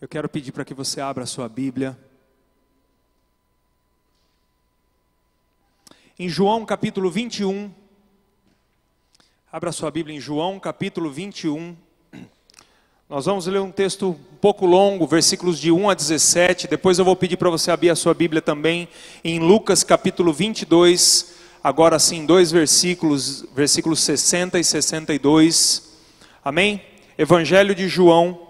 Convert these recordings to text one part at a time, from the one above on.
Eu quero pedir para que você abra a sua Bíblia. Em João capítulo 21. Abra a sua Bíblia em João capítulo 21. Nós vamos ler um texto um pouco longo, versículos de 1 a 17. Depois eu vou pedir para você abrir a sua Bíblia também em Lucas capítulo 22. Agora sim, dois versículos, versículos 60 e 62. Amém? Evangelho de João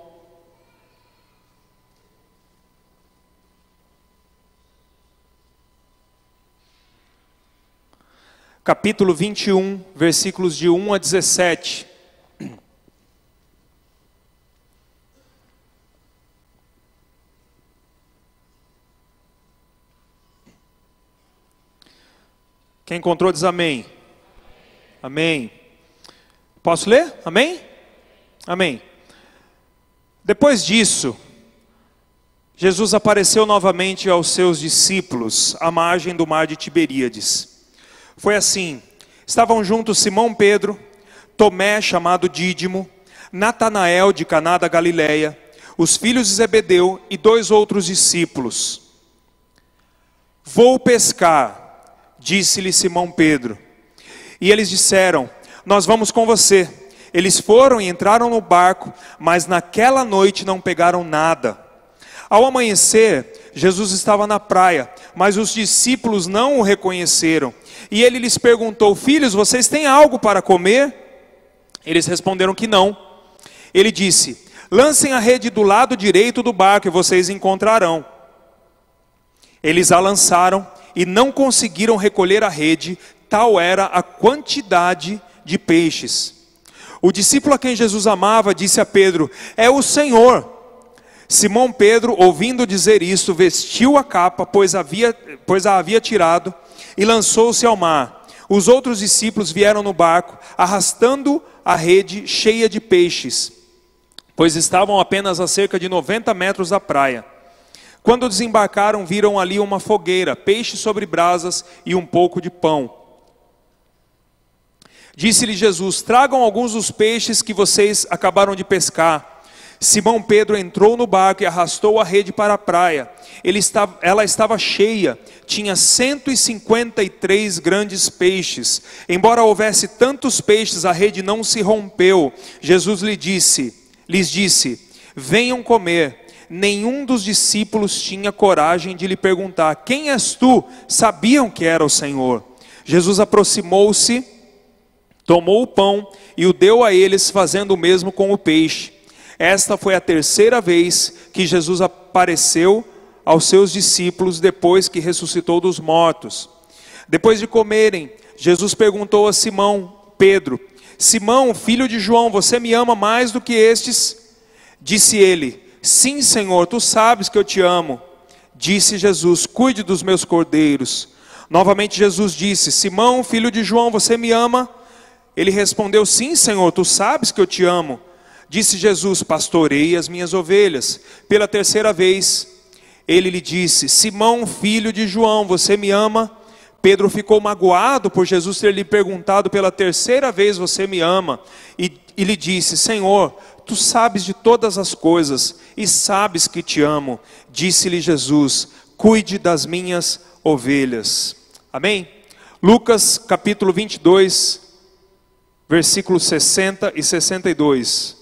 capítulo 21, versículos de 1 a 17. Quem encontrou diz amém. Amém. Posso ler? Amém? Amém. Depois disso, Jesus apareceu novamente aos seus discípulos à margem do mar de Tiberíades. Foi assim: estavam juntos Simão Pedro, Tomé, chamado Dídimo, Natanael de Caná da Galileia, os filhos de Zebedeu e dois outros discípulos. Vou pescar, disse-lhe Simão Pedro. E eles disseram: Nós vamos com você. Eles foram e entraram no barco, mas naquela noite não pegaram nada. Ao amanhecer, Jesus estava na praia, mas os discípulos não o reconheceram. E ele lhes perguntou: Filhos, vocês têm algo para comer? Eles responderam que não. Ele disse: Lancem a rede do lado direito do barco e vocês encontrarão. Eles a lançaram e não conseguiram recolher a rede, tal era a quantidade de peixes. O discípulo a quem Jesus amava disse a Pedro: É o Senhor. Simão Pedro, ouvindo dizer isso, vestiu a capa, pois, havia, pois a havia tirado, e lançou-se ao mar. Os outros discípulos vieram no barco, arrastando a rede cheia de peixes, pois estavam apenas a cerca de 90 metros da praia. Quando desembarcaram, viram ali uma fogueira, peixe sobre brasas e um pouco de pão. Disse-lhe Jesus: Tragam alguns dos peixes que vocês acabaram de pescar. Simão Pedro entrou no barco e arrastou a rede para a praia. Estava, ela estava cheia, tinha 153 grandes peixes. Embora houvesse tantos peixes, a rede não se rompeu. Jesus lhe disse, lhes disse: Venham comer. Nenhum dos discípulos tinha coragem de lhe perguntar: Quem és tu? Sabiam que era o Senhor. Jesus aproximou-se, tomou o pão e o deu a eles, fazendo o mesmo com o peixe. Esta foi a terceira vez que Jesus apareceu aos seus discípulos depois que ressuscitou dos mortos. Depois de comerem, Jesus perguntou a Simão, Pedro: Simão, filho de João, você me ama mais do que estes? Disse ele: Sim, Senhor, tu sabes que eu te amo. Disse Jesus: Cuide dos meus cordeiros. Novamente Jesus disse: Simão, filho de João, você me ama? Ele respondeu: Sim, Senhor, tu sabes que eu te amo. Disse Jesus: Pastorei as minhas ovelhas. Pela terceira vez, ele lhe disse: Simão, filho de João, você me ama? Pedro ficou magoado por Jesus ter lhe perguntado pela terceira vez: Você me ama? E, e lhe disse: Senhor, tu sabes de todas as coisas e sabes que te amo. Disse-lhe Jesus: Cuide das minhas ovelhas. Amém? Lucas capítulo 22, versículos 60 e 62.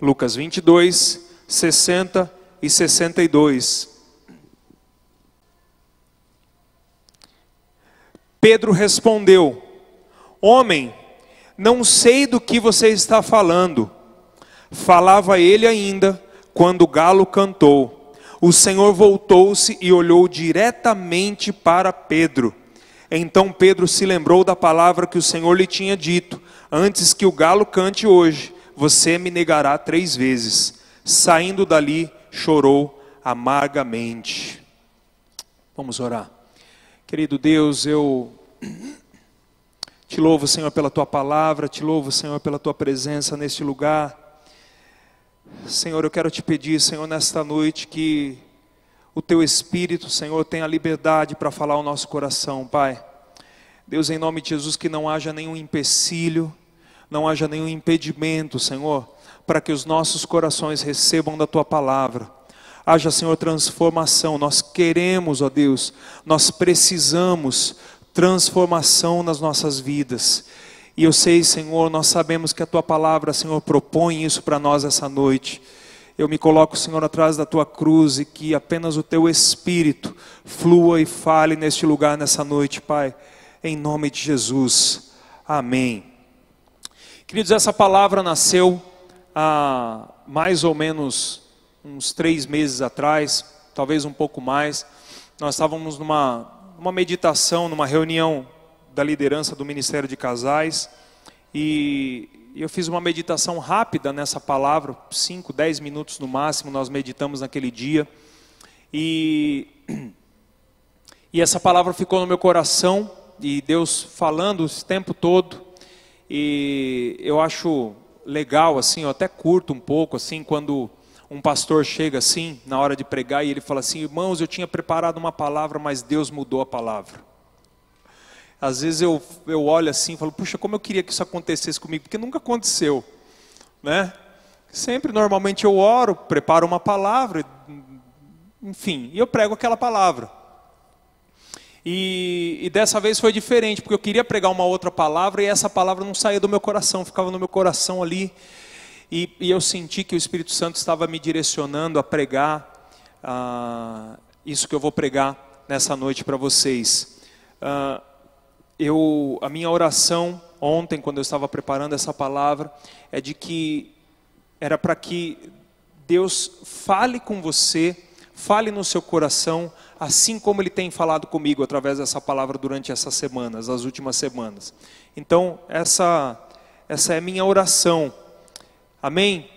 Lucas 22, 60 e 62. Pedro respondeu: Homem, não sei do que você está falando. Falava ele ainda quando o galo cantou. O Senhor voltou-se e olhou diretamente para Pedro. Então Pedro se lembrou da palavra que o Senhor lhe tinha dito: Antes que o galo cante hoje, você me negará três vezes. Saindo dali, chorou amargamente. Vamos orar. Querido Deus, eu te louvo, Senhor, pela tua palavra, te louvo, Senhor, pela tua presença neste lugar. Senhor, eu quero te pedir, Senhor, nesta noite que o teu Espírito, Senhor, tenha liberdade para falar ao nosso coração, Pai. Deus, em nome de Jesus, que não haja nenhum empecilho, não haja nenhum impedimento, Senhor, para que os nossos corações recebam da tua palavra. Haja, Senhor, transformação. Nós queremos, ó Deus, nós precisamos transformação nas nossas vidas. E eu sei, Senhor, nós sabemos que a tua palavra, Senhor, propõe isso para nós essa noite. Eu me coloco, Senhor, atrás da tua cruz e que apenas o teu espírito flua e fale neste lugar nessa noite, Pai, em nome de Jesus. Amém. Queridos, essa palavra nasceu há mais ou menos uns três meses atrás, talvez um pouco mais. Nós estávamos numa, meditação, numa reunião da liderança do Ministério de Casais, e eu fiz uma meditação rápida nessa palavra, 5, 10 minutos no máximo, nós meditamos naquele dia. E, e essa palavra ficou no meu coração, e Deus falando esse tempo todo. E eu acho legal, assim, eu até curto um pouco, assim, quando um pastor chega assim, na hora de pregar, e ele fala assim: Irmãos, eu tinha preparado uma palavra, mas Deus mudou a palavra. Às vezes eu, eu olho assim e falo, puxa, como eu queria que isso acontecesse comigo, porque nunca aconteceu. Né? Sempre, normalmente, eu oro, preparo uma palavra, enfim, e eu prego aquela palavra. E, e, dessa vez foi diferente, porque eu queria pregar uma outra palavra e essa palavra não saía do meu coração, ficava no meu coração ali. E, e eu senti que o Espírito Santo estava me direcionando a pregar ah, isso que eu vou pregar nessa noite para vocês. Ah, eu, a minha oração ontem, quando eu estava preparando essa palavra, é de que era para que Deus fale com você, fale no seu coração, assim como Ele tem falado comigo através dessa palavra durante essas semanas, as últimas semanas. Então, essa, essa é minha oração. Amém?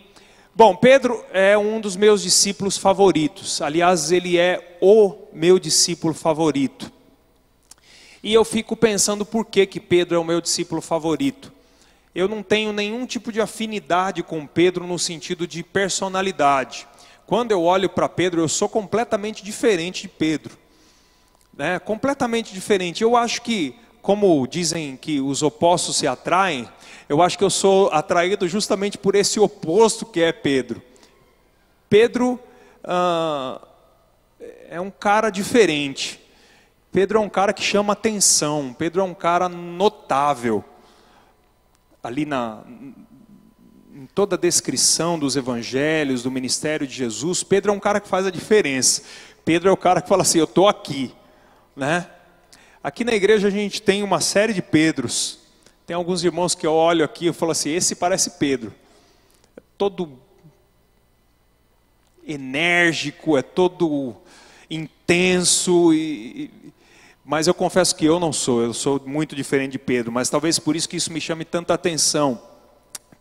Bom, Pedro é um dos meus discípulos favoritos. Aliás, ele é o meu discípulo favorito. E eu fico pensando por que, que Pedro é o meu discípulo favorito. Eu não tenho nenhum tipo de afinidade com Pedro no sentido de personalidade. Quando eu olho para Pedro, eu sou completamente diferente de Pedro. Né? Completamente diferente. Eu acho que, como dizem que os opostos se atraem, eu acho que eu sou atraído justamente por esse oposto que é Pedro. Pedro ah, é um cara diferente. Pedro é um cara que chama atenção, Pedro é um cara notável. Ali na em toda a descrição dos evangelhos, do ministério de Jesus, Pedro é um cara que faz a diferença. Pedro é o cara que fala assim: "Eu estou aqui", né? Aqui na igreja a gente tem uma série de Pedros. Tem alguns irmãos que eu olho aqui e falo assim: "Esse parece Pedro". É todo enérgico, é todo intenso e, mas eu confesso que eu não sou, eu sou muito diferente de Pedro, mas talvez por isso que isso me chame tanta atenção.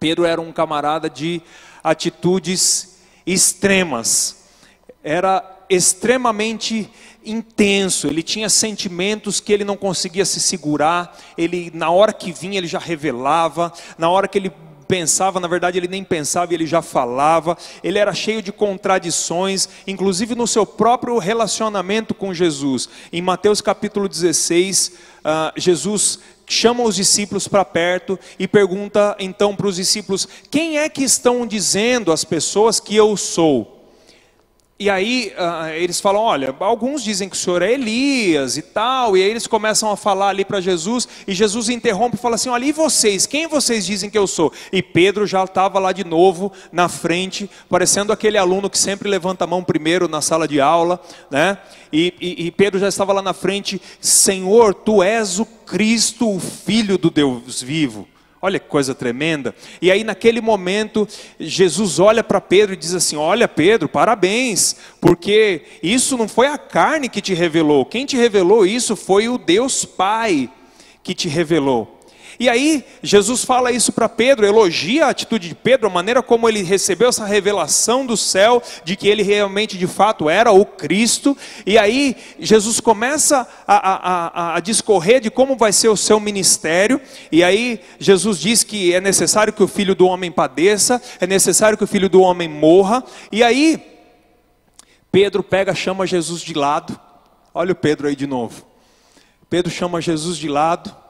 Pedro era um camarada de atitudes extremas, era extremamente intenso, ele tinha sentimentos que ele não conseguia se segurar, ele na hora que vinha ele já revelava, na hora que ele pensava, na verdade ele nem pensava ele já falava, ele era cheio de contradições, inclusive no seu próprio relacionamento com Jesus. Em Mateus capítulo 16, uh, ah, Jesus chama os discípulos para perto e pergunta então para os discípulos: quem é que estão dizendo as pessoas que eu sou? E aí uh, eles falam: olha, alguns dizem que o senhor é Elias e tal, e aí eles começam a falar ali para Jesus, e Jesus interrompe e fala assim: olha, e vocês? Quem vocês dizem que eu sou? E Pedro já estava lá de novo na frente, parecendo aquele aluno que sempre levanta a mão primeiro na sala de aula, né? E, e, e Pedro já estava lá na frente: Senhor, tu és o Cristo, o Filho do Deus vivo. Olha que coisa tremenda. E aí, naquele momento, Jesus olha para Pedro e diz assim: Olha, Pedro, parabéns, porque isso não foi a carne que te revelou, quem te revelou isso foi o Deus Pai que te revelou. E aí, Jesus fala isso para Pedro, elogia a atitude de Pedro, a maneira como ele recebeu essa revelação do céu, de que ele realmente, de fato, era o Cristo. E aí, Jesus começa a, a, a, a discorrer de como vai ser o seu ministério. E aí, Jesus diz que é necessário que o filho do homem padeça, é necessário que o filho do homem morra. E aí, Pedro pega, chama Jesus de lado. Olha o Pedro aí de novo. Pedro chama Jesus de lado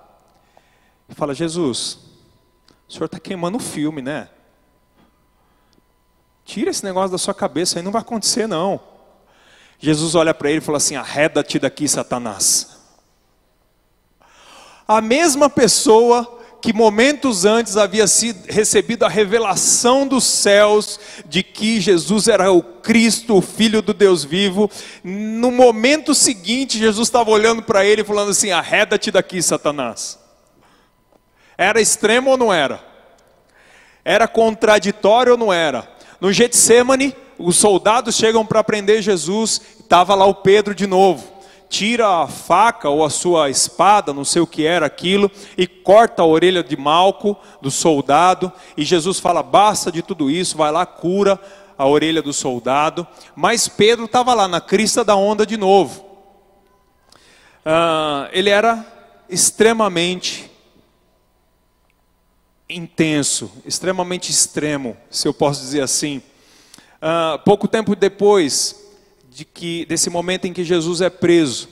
e fala: Jesus, O senhor está queimando o filme, né? Tira esse negócio da sua cabeça, aí não vai acontecer não. Jesus olha para ele e fala assim: arreda-te daqui, Satanás. A mesma pessoa que momentos antes havia sido, recebido a revelação dos céus de que Jesus era o Cristo, o Filho do Deus vivo, no momento seguinte, Jesus estava olhando para ele e falando assim: arreda-te daqui, Satanás. Era extremo ou não era? Era contraditório ou não era? No Getsemane, os soldados chegam para prender Jesus, estava lá o Pedro de novo tira a faca ou a sua espada, não sei o que era aquilo, e corta a orelha de Malco, do soldado, e Jesus fala: basta de tudo isso, vai lá, cura a orelha do soldado. Mas Pedro estava lá na crista da onda de novo. Ah, ele era extremamente intenso, extremamente extremo, se eu posso dizer assim. Ah, pouco tempo depois, de que desse momento em que Jesus é preso.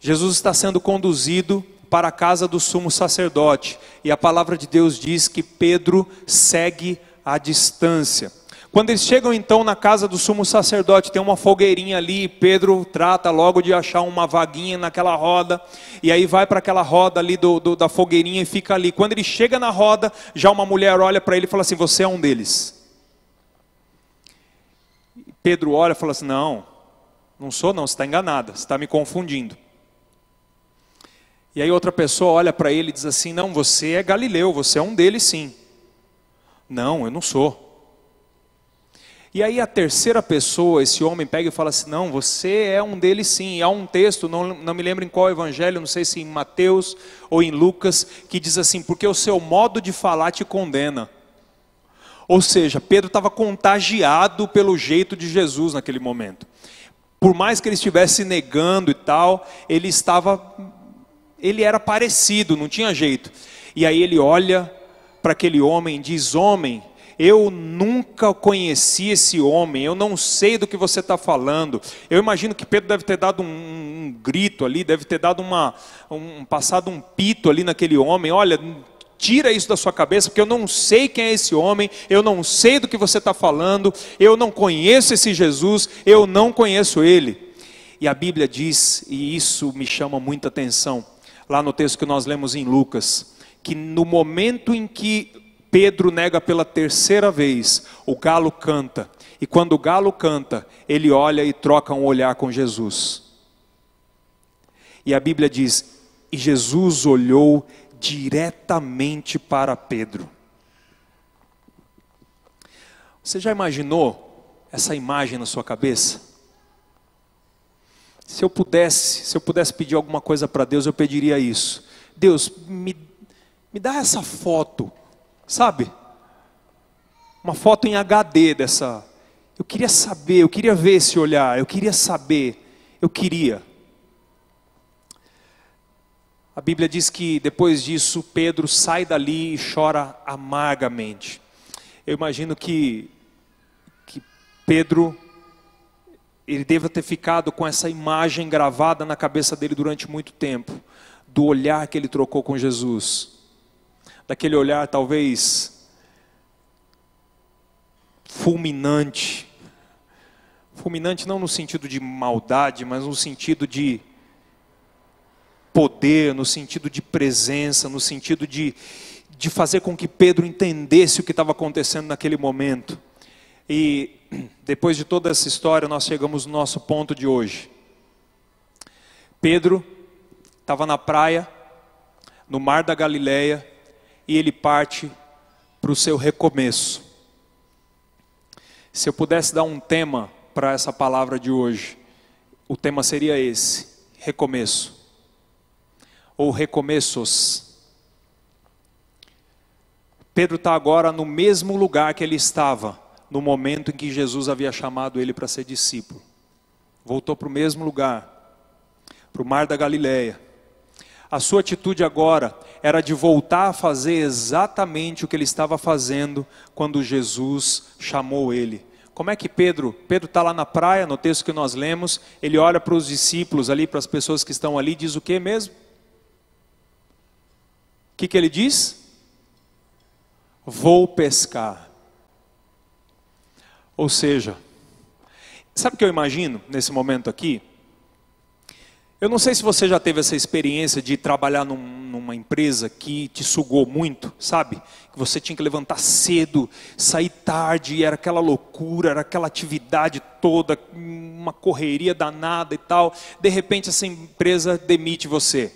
Jesus está sendo conduzido para a casa do sumo sacerdote, e a palavra de Deus diz que Pedro segue à distância. Quando eles chegam então na casa do sumo sacerdote, tem uma fogueirinha ali, Pedro trata logo de achar uma vaguinha naquela roda, e aí vai para aquela roda ali do, do, da fogueirinha e fica ali. Quando ele chega na roda, já uma mulher olha para ele e fala assim: Você é um deles. Pedro olha e fala assim: Não, não sou, não, você está enganada, você está me confundindo. E aí outra pessoa olha para ele e diz assim: Não, você é Galileu, você é um deles sim. Não, eu não sou. E aí a terceira pessoa, esse homem pega e fala assim: Não, você é um deles sim. E há um texto, não, não me lembro em qual evangelho, não sei se em Mateus ou em Lucas, que diz assim: Porque o seu modo de falar te condena. Ou seja, Pedro estava contagiado pelo jeito de Jesus naquele momento. Por mais que ele estivesse negando e tal, ele estava, ele era parecido, não tinha jeito. E aí ele olha para aquele homem e diz: Homem, eu nunca conheci esse homem, eu não sei do que você está falando. Eu imagino que Pedro deve ter dado um, um grito ali, deve ter dado uma, um, passado um pito ali naquele homem. Olha, Tira isso da sua cabeça, porque eu não sei quem é esse homem, eu não sei do que você está falando, eu não conheço esse Jesus, eu não conheço ele. E a Bíblia diz, e isso me chama muita atenção, lá no texto que nós lemos em Lucas, que no momento em que Pedro nega pela terceira vez, o galo canta, e quando o galo canta, ele olha e troca um olhar com Jesus. E a Bíblia diz: E Jesus olhou diretamente para Pedro. Você já imaginou essa imagem na sua cabeça? Se eu pudesse, se eu pudesse pedir alguma coisa para Deus, eu pediria isso. Deus, me, me dá essa foto, sabe? Uma foto em HD dessa. Eu queria saber, eu queria ver esse olhar, eu queria saber, eu queria. A Bíblia diz que depois disso Pedro sai dali e chora amargamente. Eu imagino que, que Pedro ele deva ter ficado com essa imagem gravada na cabeça dele durante muito tempo, do olhar que ele trocou com Jesus, daquele olhar talvez fulminante, fulminante não no sentido de maldade, mas no sentido de poder, no sentido de presença, no sentido de, de fazer com que Pedro entendesse o que estava acontecendo naquele momento. E depois de toda essa história, nós chegamos no nosso ponto de hoje. Pedro estava na praia, no mar da Galileia, e ele parte para o seu recomeço. Se eu pudesse dar um tema para essa palavra de hoje, o tema seria esse: recomeço ou recomeços. Pedro está agora no mesmo lugar que ele estava no momento em que Jesus havia chamado ele para ser discípulo. Voltou para o mesmo lugar, para o mar da Galileia. A sua atitude agora era de voltar a fazer exatamente o que ele estava fazendo quando Jesus chamou ele. Como é que Pedro, Pedro está lá na praia, no texto que nós lemos, ele olha para os discípulos ali, para as pessoas que estão ali, diz o que mesmo? que, que ele diz? vou pescar. Ou seja, sabe o que eu imagino nesse momento aqui? Eu não sei se você já teve essa experiência de trabalhar num, numa empresa que te sugou muito, sabe? Que você tinha que levantar cedo, sair tarde, e era aquela loucura, era aquela atividade toda, uma correria danada e tal. De repente essa empresa demite você.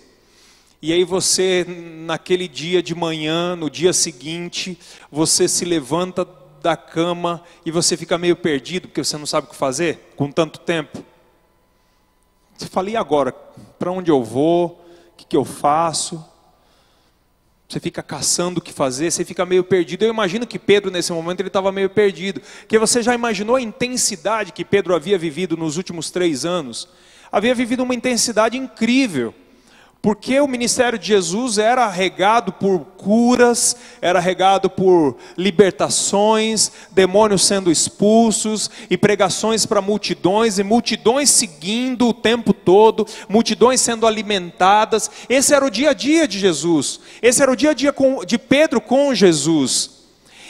E aí você, naquele dia de manhã, no dia seguinte, você se levanta da cama e você fica meio perdido, porque você não sabe o que fazer com tanto tempo. Você fala, e agora? Para onde eu vou? O que, que eu faço? Você fica caçando o que fazer, você fica meio perdido. Eu imagino que Pedro, nesse momento, ele estava meio perdido. Porque você já imaginou a intensidade que Pedro havia vivido nos últimos três anos? Havia vivido uma intensidade incrível. Porque o ministério de Jesus era regado por curas, era regado por libertações, demônios sendo expulsos e pregações para multidões e multidões seguindo o tempo todo, multidões sendo alimentadas. Esse era o dia a dia de Jesus. Esse era o dia a dia de Pedro com Jesus.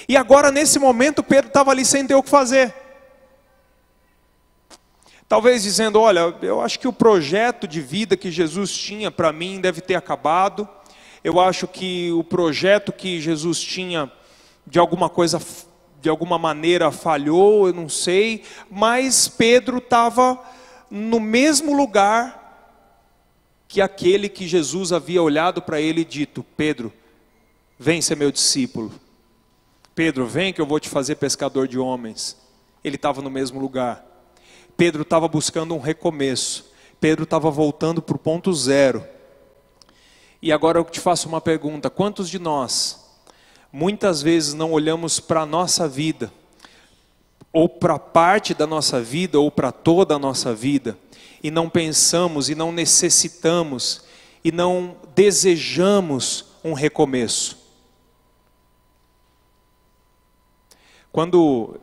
E agora nesse momento Pedro estava ali sem ter o que fazer. Talvez dizendo: olha, eu acho que o projeto de vida que Jesus tinha para mim deve ter acabado. Eu acho que o projeto que Jesus tinha, de alguma coisa, de alguma maneira falhou, eu não sei. Mas Pedro estava no mesmo lugar que aquele que Jesus havia olhado para ele e dito: Pedro, vem ser meu discípulo. Pedro, vem que eu vou te fazer pescador de homens. Ele estava no mesmo lugar. Pedro estava buscando um recomeço. Pedro estava voltando para o ponto zero. E agora eu te faço uma pergunta: quantos de nós, muitas vezes, não olhamos para a nossa vida, ou para parte da nossa vida, ou para toda a nossa vida, e não pensamos, e não necessitamos, e não desejamos um recomeço? Quando,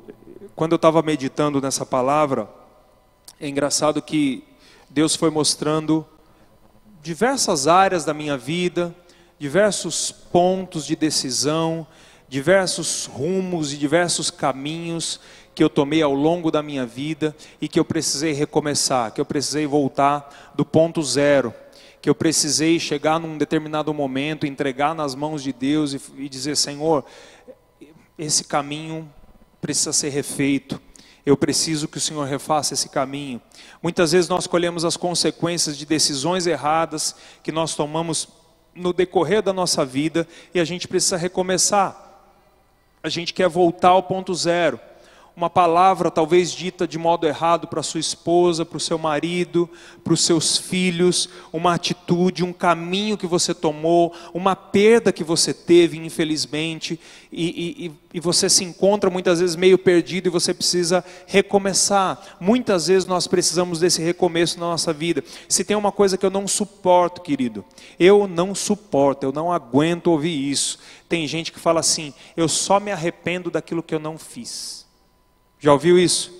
quando eu estava meditando nessa palavra, é engraçado que Deus foi mostrando diversas áreas da minha vida, diversos pontos de decisão, diversos rumos e diversos caminhos que eu tomei ao longo da minha vida e que eu precisei recomeçar, que eu precisei voltar do ponto zero, que eu precisei chegar num determinado momento, entregar nas mãos de Deus e, e dizer: Senhor, esse caminho precisa ser refeito eu preciso que o Senhor refaça esse caminho. Muitas vezes nós colhemos as consequências de decisões erradas que nós tomamos no decorrer da nossa vida e a gente precisa recomeçar. A gente quer voltar ao ponto zero uma palavra talvez dita de modo errado para sua esposa, para o seu marido, para os seus filhos, uma atitude, um caminho que você tomou, uma perda que você teve, infelizmente, e, e, e você se encontra muitas vezes meio perdido e você precisa recomeçar. Muitas vezes nós precisamos desse recomeço na nossa vida. Se tem uma coisa que eu não suporto, querido, eu não suporto, eu não aguento ouvir isso. Tem gente que fala assim: eu só me arrependo daquilo que eu não fiz. Já ouviu isso?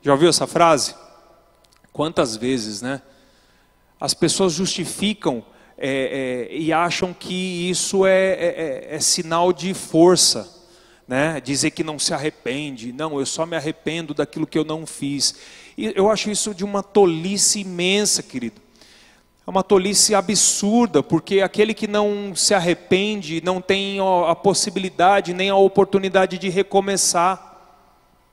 Já ouviu essa frase? Quantas vezes, né? As pessoas justificam é, é, e acham que isso é, é, é, é sinal de força, né? Dizer que não se arrepende, não, eu só me arrependo daquilo que eu não fiz. E eu acho isso de uma tolice imensa, querido. É uma tolice absurda, porque aquele que não se arrepende não tem a possibilidade nem a oportunidade de recomeçar.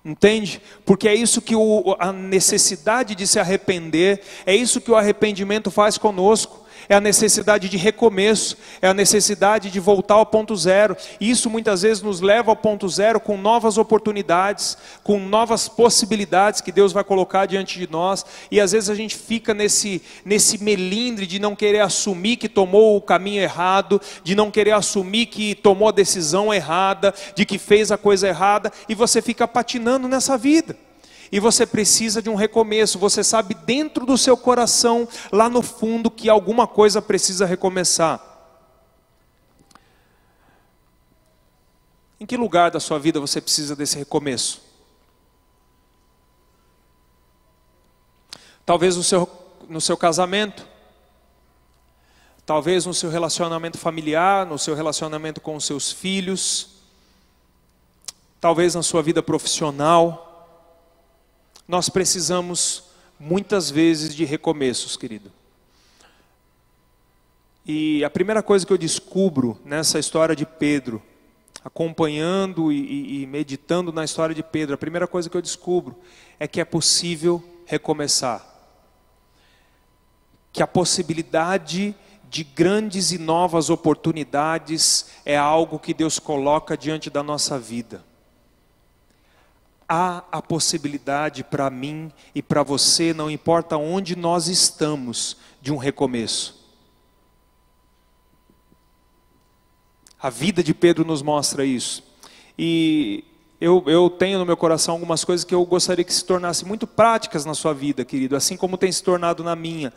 Entende? Porque é isso que o, a necessidade de se arrepender, é isso que o arrependimento faz conosco é a necessidade de recomeço, é a necessidade de voltar ao ponto zero. Isso muitas vezes nos leva ao ponto zero com novas oportunidades, com novas possibilidades que Deus vai colocar diante de nós. E às vezes a gente fica nesse, nesse melindre de não querer assumir que tomou o caminho errado, de não querer assumir que tomou a decisão errada, de que fez a coisa errada, e você fica patinando nessa vida e você precisa de um recomeço. Você sabe dentro do seu coração, lá no fundo, que alguma coisa precisa recomeçar. Em que lugar da sua vida você precisa desse recomeço? Talvez no seu, no seu casamento, talvez no seu relacionamento familiar, no seu relacionamento com os seus filhos, talvez na sua vida profissional. Nós precisamos muitas vezes de recomeços, querido. E a primeira coisa que eu descubro nessa história de Pedro, acompanhando e, e, meditando na história de Pedro, a primeira coisa que eu descubro é que é possível recomeçar. Que a possibilidade de grandes e novas oportunidades é algo que Deus coloca diante da nossa vida. Há a possibilidade para mim e para você, não importa onde nós estamos, de um recomeço. A vida de Pedro nos mostra isso. E eu, eu, tenho no meu coração algumas coisas que eu gostaria que se tornassem muito práticas na sua vida, querido, assim como tem se tornado na minha.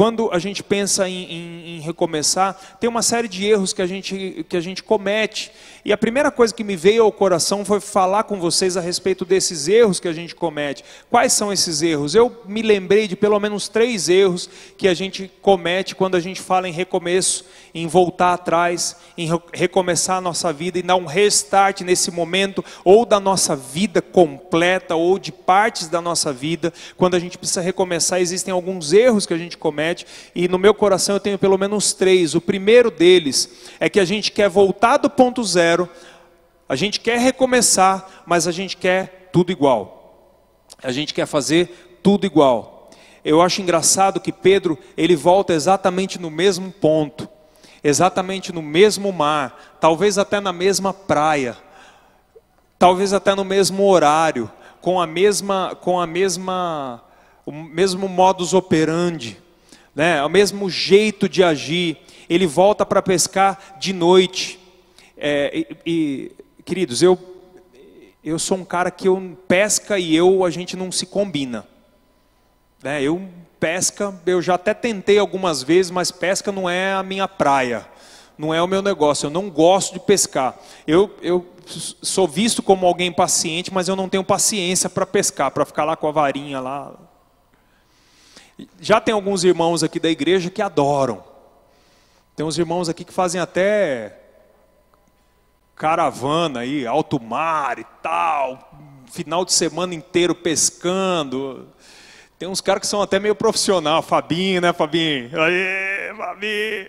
Quando a gente pensa em, em, em, recomeçar, tem uma série de erros que a, gente, que a gente comete. E a primeira coisa que me veio ao coração foi falar com vocês a respeito desses erros que a gente comete. Quais são esses erros? Eu me lembrei de pelo menos três erros que a gente comete quando a gente fala em recomeço, em voltar atrás, em recomeçar a nossa vida e dar um restart nesse momento, ou da nossa vida completa ou de partes da nossa vida, quando a gente precisa recomeçar, existem alguns erros que a gente comete, e no meu coração eu tenho pelo menos três. O primeiro deles é que a gente quer voltar do ponto zero, a gente quer recomeçar, mas a gente quer tudo igual. A gente quer fazer tudo igual. Eu acho engraçado que Pedro, ele volta exatamente no mesmo ponto, exatamente no mesmo mar, talvez até na mesma praia talvez até no mesmo horário, com a mesma, com a mesma, o mesmo modus operandi, né? o mesmo jeito de agir. Ele volta para pescar de noite. É, e, e, queridos, eu, eu sou um cara que eu pesca e eu a gente não se combina. Né? Eu pesca, eu já até tentei algumas vezes, mas pesca não é a minha praia não é o meu negócio, eu não gosto de pescar. Eu, eu sou visto como alguém paciente, mas eu não tenho paciência para pescar, para ficar lá com a varinha lá. Já tem alguns irmãos aqui da igreja que adoram. Tem uns irmãos aqui que fazem até caravana aí, alto mar e tal, final de semana inteiro pescando. Tem uns caras que são até meio profissional, Fabinho, né, Fabinho? Aê, Fabinho!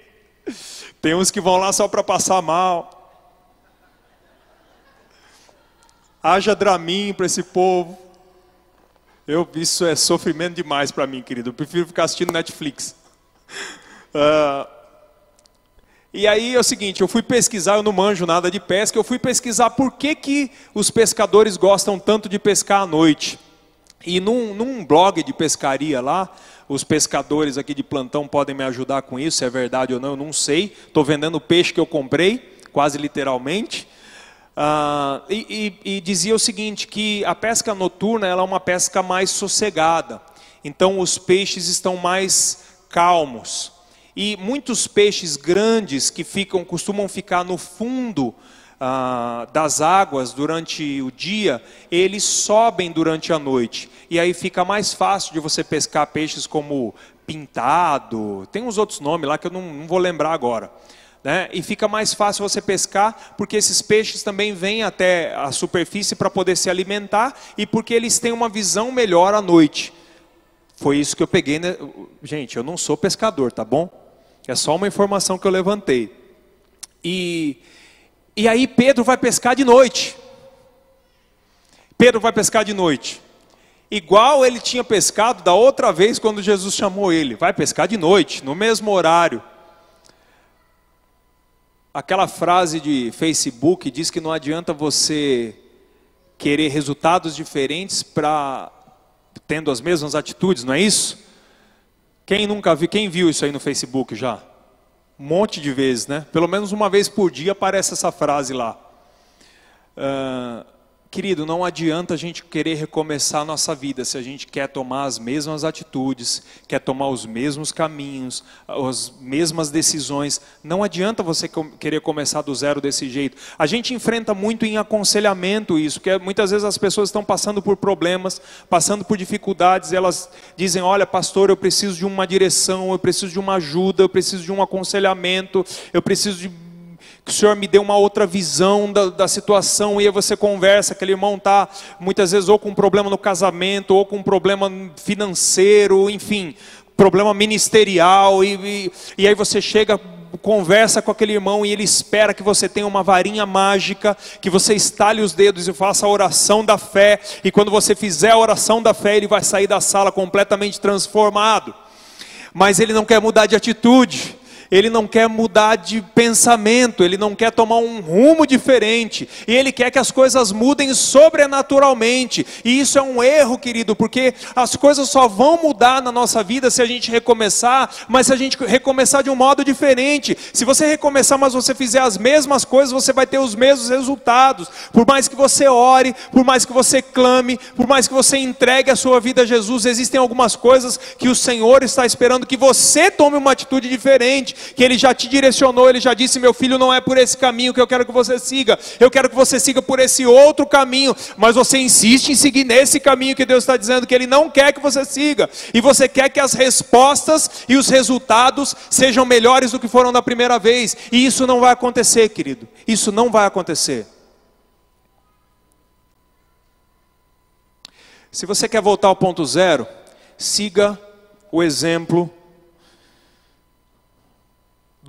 Tem uns que vão lá só para passar mal. Haja draminho para esse povo. Eu, isso é sofrimento demais para mim, querido. Eu prefiro ficar assistindo Netflix. Uh, e aí é o seguinte, eu fui pesquisar, eu não manjo nada de pesca, eu fui pesquisar por que, que os pescadores gostam tanto de pescar à noite. E num, num blog de pescaria lá, os pescadores aqui de plantão podem me ajudar com isso, se é verdade ou não, eu não sei. Estou vendendo peixe que eu comprei, quase literalmente. Ah, e, e, e, dizia o seguinte, que a pesca noturna é uma pesca mais sossegada. Então os peixes estão mais calmos. E muitos peixes grandes que ficam, costumam ficar no fundo ah, das águas durante o dia, eles sobem durante a noite. E aí fica mais fácil de você pescar peixes como pintado, tem uns outros nomes lá que eu não, não vou lembrar agora. Né? E fica mais fácil você pescar, porque esses peixes também vêm até a superfície para poder se alimentar e porque eles têm uma visão melhor à noite. Foi isso que eu peguei. Né? Gente, eu não sou pescador, tá bom? É só uma informação que eu levantei. E e aí Pedro vai pescar de noite. Pedro vai pescar de noite. Igual ele tinha pescado da outra vez quando Jesus chamou ele. Vai pescar de noite, no mesmo horário. Aquela frase de Facebook diz que não adianta você querer resultados diferentes para tendo as mesmas atitudes, não é isso? Quem nunca viu, quem viu isso aí no Facebook já? Um monte de vezes, né? Pelo menos uma vez por dia aparece essa frase lá. Uh, Querido, não adianta a gente querer recomeçar a nossa vida se a gente quer tomar as mesmas atitudes, quer tomar os mesmos caminhos, as mesmas decisões. Não adianta você querer começar do zero desse jeito. A gente enfrenta muito em aconselhamento isso, que muitas vezes as pessoas estão passando por problemas, passando por dificuldades, elas dizem: Olha, pastor, eu preciso de uma direção, eu preciso de uma ajuda, eu preciso de um aconselhamento, eu preciso de que o Senhor me dê uma outra visão da, da situação, e aí você conversa, aquele irmão está muitas vezes ou com um problema no casamento, ou com um problema financeiro, enfim, problema ministerial, e, e, e aí você chega conversa com aquele irmão e ele espera que você tenha uma varinha mágica, que você estale os dedos e faça a oração da fé, e quando você fizer a oração da fé, ele vai sair da sala completamente transformado. Mas ele não quer mudar de atitude ele não quer mudar de pensamento, ele não quer tomar um rumo diferente, e ele quer que as coisas mudem sobrenaturalmente. E isso é um erro, querido, porque as coisas só vão mudar na nossa vida se a gente recomeçar, mas se a gente recomeçar de um modo diferente. Se você recomeçar, mas você fizer as mesmas coisas, você vai ter os mesmos resultados. Por mais que você ore, por mais que você clame, por mais que você entregue a sua vida a Jesus, existem algumas coisas que o Senhor está esperando que você tome uma atitude diferente que Ele já te direcionou, Ele já disse: meu filho, não é por esse caminho que eu quero que você siga, eu quero que você siga por esse outro caminho, mas você insiste em seguir nesse caminho que Deus está dizendo que Ele não quer que você siga, e você quer que as respostas e os resultados sejam melhores do que foram da primeira vez, e isso não vai acontecer, querido, isso não vai acontecer. Se você quer voltar ao ponto zero, siga o exemplo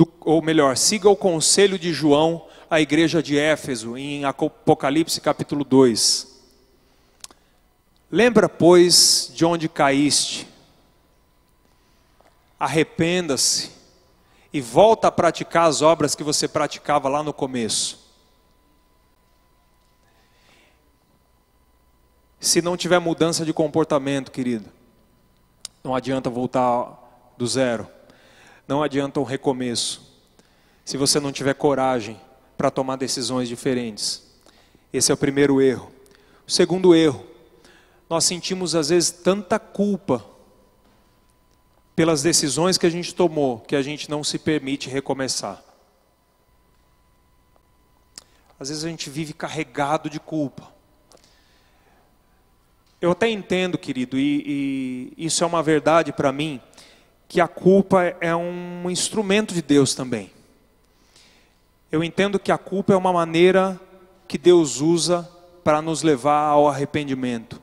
do, ou melhor, siga o conselho de João à igreja de Éfeso, em Apocalipse capítulo 2. Lembra, pois, de onde caíste, arrependa-se e volta a praticar as obras que você praticava lá no começo. Se não tiver mudança de comportamento, querido, não adianta voltar do zero não adianta um recomeço se você não tiver coragem para tomar decisões diferentes. Esse é o primeiro erro. O segundo erro, nós sentimos às vezes tanta culpa pelas decisões que a gente tomou que a gente não se permite recomeçar. Às vezes a gente vive carregado de culpa. Eu até entendo, querido, e, e isso é uma verdade para mim que a culpa é um instrumento de Deus também. Eu entendo que a culpa é uma maneira que Deus usa para nos levar ao arrependimento.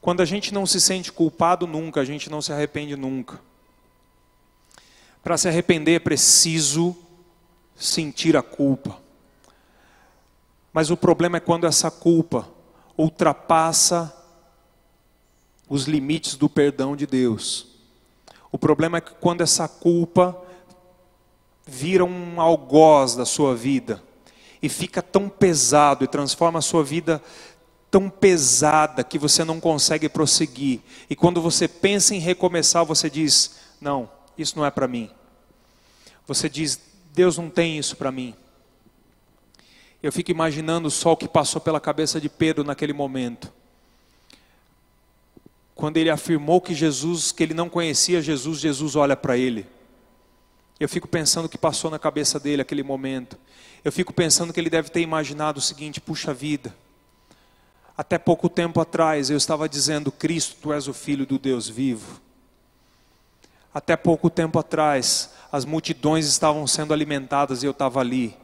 Quando a gente não se sente culpado nunca, a gente não se arrepende nunca. Para se arrepender é preciso sentir a culpa. Mas o problema é quando essa culpa ultrapassa os limites do perdão de Deus. O problema é que quando essa culpa vira um algoz da sua vida e fica tão pesado e transforma a sua vida tão pesada que você não consegue prosseguir. E quando você pensa em recomeçar, você diz: "Não, isso não é para mim". Você diz: "Deus não tem isso para mim". Eu fico imaginando só o que passou pela cabeça de Pedro naquele momento quando ele afirmou que Jesus, que ele não conhecia Jesus, Jesus olha para ele. Eu fico pensando o que passou na cabeça dele aquele momento. Eu fico pensando que ele deve ter imaginado o seguinte: puxa vida, até pouco tempo atrás eu estava dizendo, Cristo, tu és o Filho do Deus vivo. Até pouco tempo atrás, as multidões estavam sendo alimentadas e eu estava ali.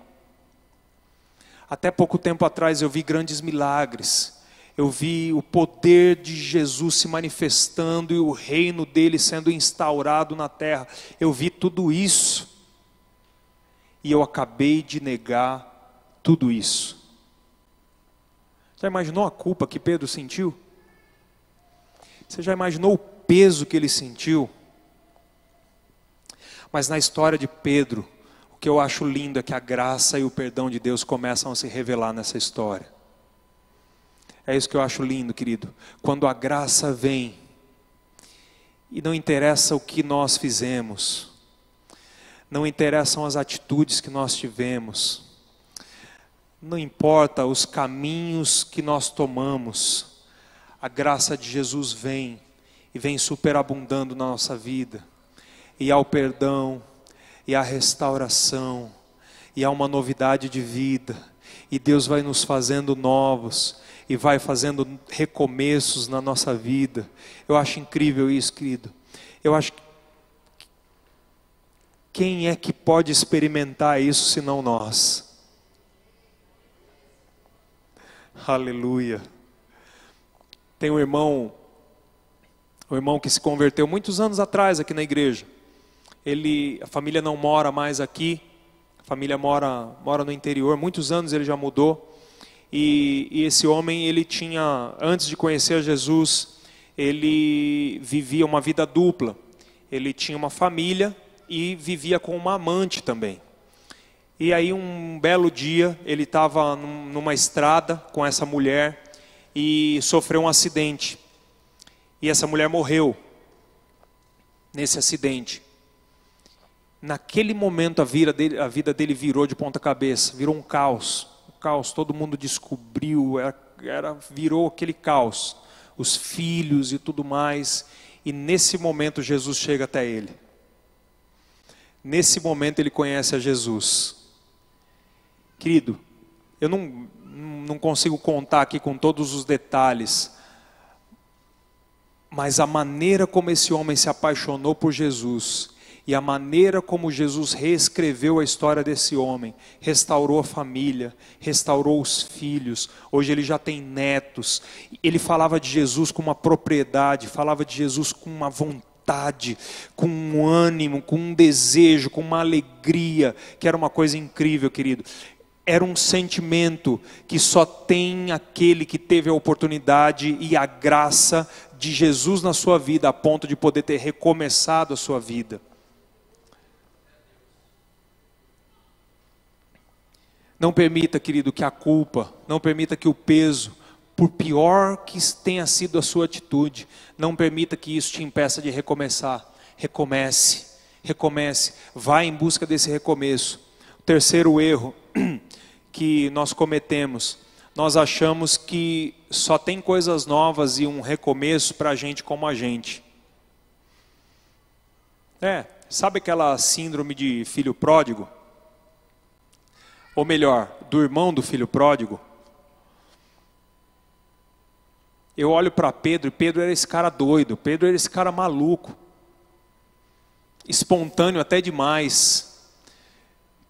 Até pouco tempo atrás eu vi grandes milagres eu vi o poder de Jesus se manifestando e o reino dele sendo instaurado na terra. Eu vi tudo isso. E eu acabei de negar tudo isso. Já imaginou a culpa que Pedro sentiu? Você já imaginou o peso que ele sentiu? Mas na história de Pedro, o que eu acho lindo é que a graça e o perdão de Deus começam a se revelar nessa história. É isso que eu acho lindo, querido. Quando a graça vem, e não interessa o que nós fizemos, não interessam as atitudes que nós tivemos, não importa os caminhos que nós tomamos, a graça de Jesus vem e vem superabundando na nossa vida, e há o perdão, e há a restauração, e há uma novidade de vida, e Deus vai nos fazendo novos, e vai fazendo recomeços na nossa vida. Eu acho incrível isso, querido. Eu acho que quem é que pode experimentar isso senão nós? Aleluia. Tem um irmão, um irmão que se converteu muitos anos atrás aqui na igreja. Ele, a família não mora mais aqui. A família mora mora no interior. Muitos anos ele já mudou. E, e esse homem, ele tinha, antes de conhecer Jesus, ele vivia uma vida dupla. Ele tinha uma família e vivia com uma amante também. E aí um belo dia ele estava numa estrada com essa mulher e sofreu um acidente. E essa mulher morreu nesse acidente. Naquele momento a vida dele, a vida dele virou de ponta cabeça, virou um caos. Caos, todo mundo descobriu, era, era, virou aquele caos. Os filhos e tudo mais. E nesse momento Jesus chega até ele. Nesse momento ele conhece a Jesus. Querido, eu não, não consigo contar aqui com todos os detalhes, mas a maneira como esse homem se apaixonou por Jesus e a maneira como Jesus reescreveu a história desse homem, restaurou a família, restaurou os filhos, hoje ele já tem netos. Ele falava de Jesus com uma propriedade, falava de Jesus com uma vontade, com um ânimo, com um desejo, com uma alegria, que era uma coisa incrível, querido era um sentimento que só tem aquele que teve a oportunidade e a graça de Jesus na sua vida, a ponto de poder ter recomeçado a sua vida. Não permita, querido, que a culpa, não permita que o peso, por pior que tenha sido a sua atitude, não permita que isso te impeça de recomeçar. Recomece, recomece, vá em busca desse recomeço. O terceiro erro que nós cometemos. Nós achamos que só tem coisas novas e um recomeço para a gente como a gente. É, sabe aquela síndrome de filho pródigo? Ou melhor, do irmão do filho pródigo? Eu olho para Pedro e Pedro era esse cara doido, Pedro era esse cara maluco, espontâneo até demais,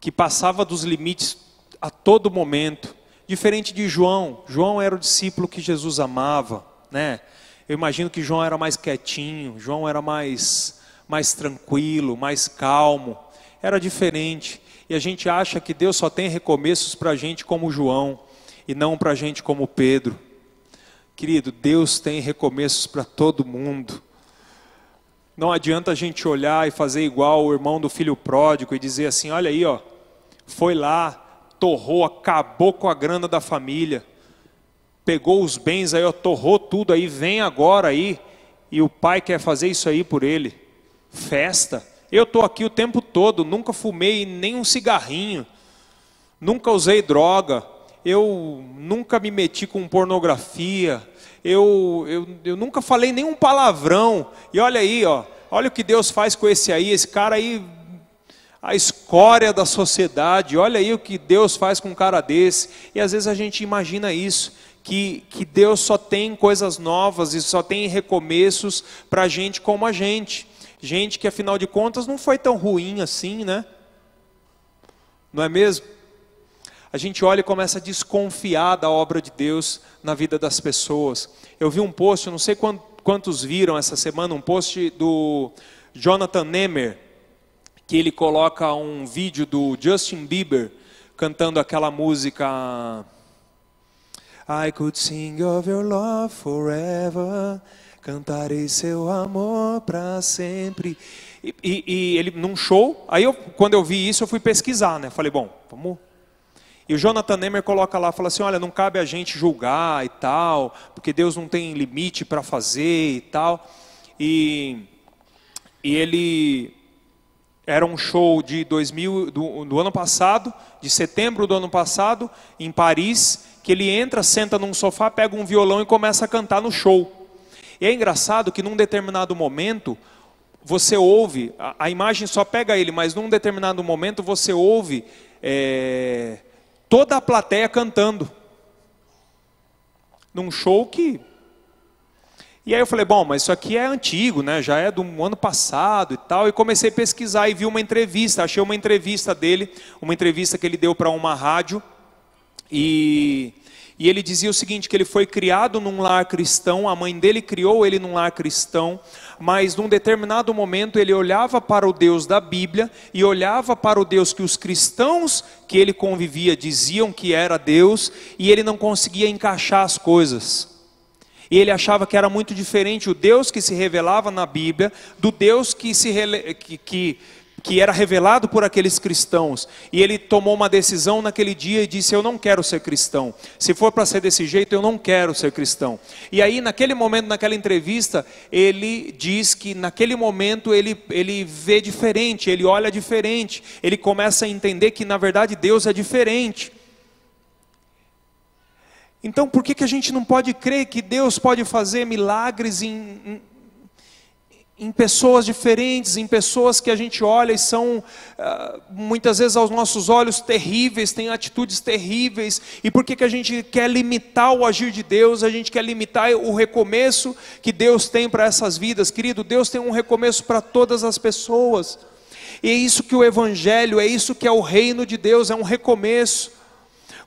que passava dos limites a todo momento. Diferente de João, João era o discípulo que Jesus amava, né? Eu imagino que João era mais quietinho, João era mais mais tranquilo, mais calmo. Era diferente. E a gente acha que Deus só tem recomeços para a gente como João e não para a gente como Pedro. Querido, Deus tem recomeços para todo mundo. Não adianta a gente olhar e fazer igual o irmão do filho pródigo e dizer assim: olha aí, ó, foi lá, torrou, acabou com a grana da família, pegou os bens aí, ó, torrou tudo aí, vem agora aí, e o pai quer fazer isso aí por ele. Festa. Eu estou aqui o tempo todo, nunca fumei nem um cigarrinho, nunca usei droga, eu nunca me meti com pornografia, eu, eu, eu nunca falei nenhum palavrão. E olha aí, ó, olha o que Deus faz com esse aí, esse cara aí a escória da sociedade. Olha aí o que Deus faz com um cara desse. E às vezes a gente imagina isso, que, que Deus só tem coisas novas e só tem recomeços para gente como a gente. Gente que afinal de contas não foi tão ruim assim, né? Não é mesmo? A gente olha e começa a desconfiar da obra de Deus na vida das pessoas. Eu vi um post, não sei quantos viram essa semana, um post do Jonathan Nemer, que ele coloca um vídeo do Justin Bieber cantando aquela música I could sing of your love forever, cantarei seu amor para sempre. E, e, e, ele num show, aí eu, quando eu vi isso eu fui pesquisar, né? Falei, bom, vamos. E o Jonathan Nemer coloca lá, fala assim, olha, não cabe a gente julgar e tal, porque Deus não tem limite para fazer e tal. E, e ele era um show de 2000, do, do, ano passado, de setembro do ano passado, em Paris, que ele entra, senta num sofá, pega um violão e começa a cantar no show. E é engraçado que num determinado momento, você ouve, a, a imagem só pega ele, mas num determinado momento você ouve é, toda a plateia cantando. Num show que e aí eu falei, bom, mas isso aqui é antigo, né? Já é do ano passado e tal. E comecei a pesquisar e vi uma entrevista. Achei uma entrevista dele, uma entrevista que ele deu para uma rádio. E, E ele dizia o seguinte: que ele foi criado num lar cristão, a mãe dele criou ele num lar cristão, mas num determinado momento ele olhava para o Deus da Bíblia e olhava para o Deus que os cristãos que ele convivia diziam que era Deus, e ele não conseguia encaixar as coisas. E ele achava que era muito diferente o Deus que se revelava na Bíblia do Deus que se que, que que era revelado por aqueles cristãos, e ele tomou uma decisão naquele dia e disse: Eu não quero ser cristão. Se for para ser desse jeito, eu não quero ser cristão. E aí, naquele momento, naquela entrevista, ele diz que naquele momento ele, ele vê diferente, ele olha diferente, ele começa a entender que na verdade Deus é diferente. Então, por que, que a gente não pode crer que Deus pode fazer milagres em, em em pessoas diferentes, em pessoas que a gente olha e são uh, muitas vezes aos nossos olhos terríveis, têm atitudes terríveis, e por que, que a gente quer limitar o agir de Deus, a gente quer limitar o recomeço que Deus tem para essas vidas, querido? Deus tem um recomeço para todas as pessoas, e é isso que o Evangelho, é isso que é o reino de Deus, é um recomeço.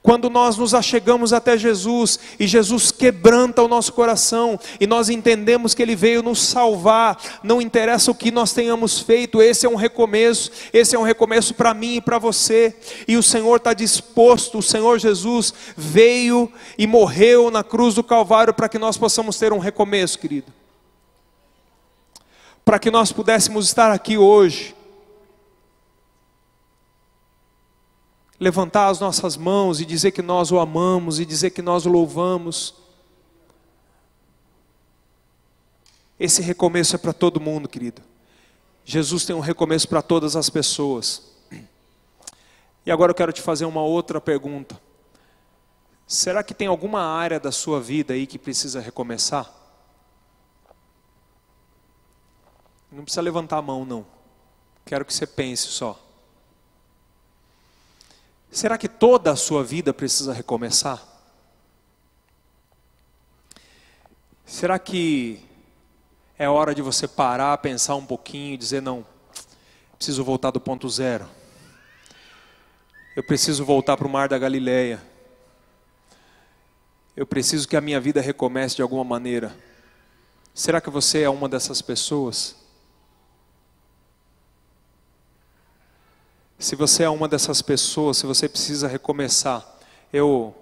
Quando nós nos achegamos até Jesus e Jesus quebranta o nosso coração e nós entendemos que Ele veio nos salvar, não interessa o que nós tenhamos feito, esse é um recomeço, esse é um recomeço para mim e para você, e o Senhor está disposto, o Senhor Jesus veio e morreu na cruz do Calvário para que nós possamos ter um recomeço, querido, para que nós pudéssemos estar aqui hoje levantar as nossas mãos e dizer que nós o amamos e dizer que nós o louvamos. Esse recomeço é para todo mundo, querido. Jesus tem um recomeço para todas as pessoas. E agora eu quero te fazer uma outra pergunta. Será que tem alguma área da sua vida aí que precisa recomeçar? Não precisa levantar a mão, não. Quero que você pense só. Será que toda a sua vida precisa recomeçar? Será que é hora de você parar, pensar um pouquinho e dizer: não, preciso voltar do ponto zero. Eu preciso voltar para o mar da Galileia. Eu preciso que a minha vida recomece de alguma maneira. Será que você é uma dessas pessoas? Se você é uma dessas pessoas, se você precisa recomeçar, eu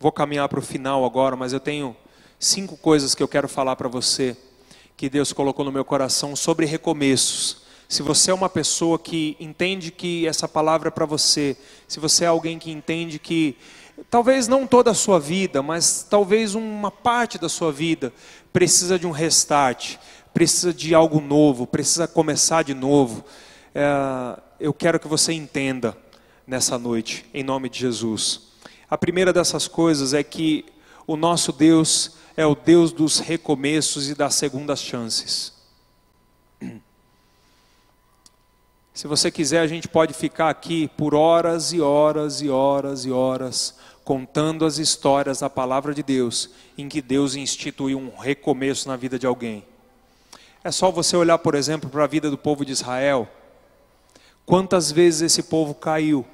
vou caminhar para o final agora, mas eu tenho cinco coisas que eu quero falar para você, que Deus colocou no meu coração sobre recomeços. Se você é uma pessoa que entende que essa palavra é para você, se você é alguém que entende que talvez não toda a sua vida, mas talvez uma parte da sua vida precisa de um restart, precisa de algo novo, precisa começar de novo. É, eu quero que você entenda nessa noite, em nome de Jesus. A primeira dessas coisas é que o nosso Deus é o Deus dos recomeços e das segundas chances. Se você quiser, a gente pode ficar aqui por horas e horas e horas e horas contando as histórias da palavra de Deus em que Deus instituiu um recomeço na vida de alguém. É só você olhar, por exemplo, para a vida do povo de Israel. Quantas vezes esse povo caiu?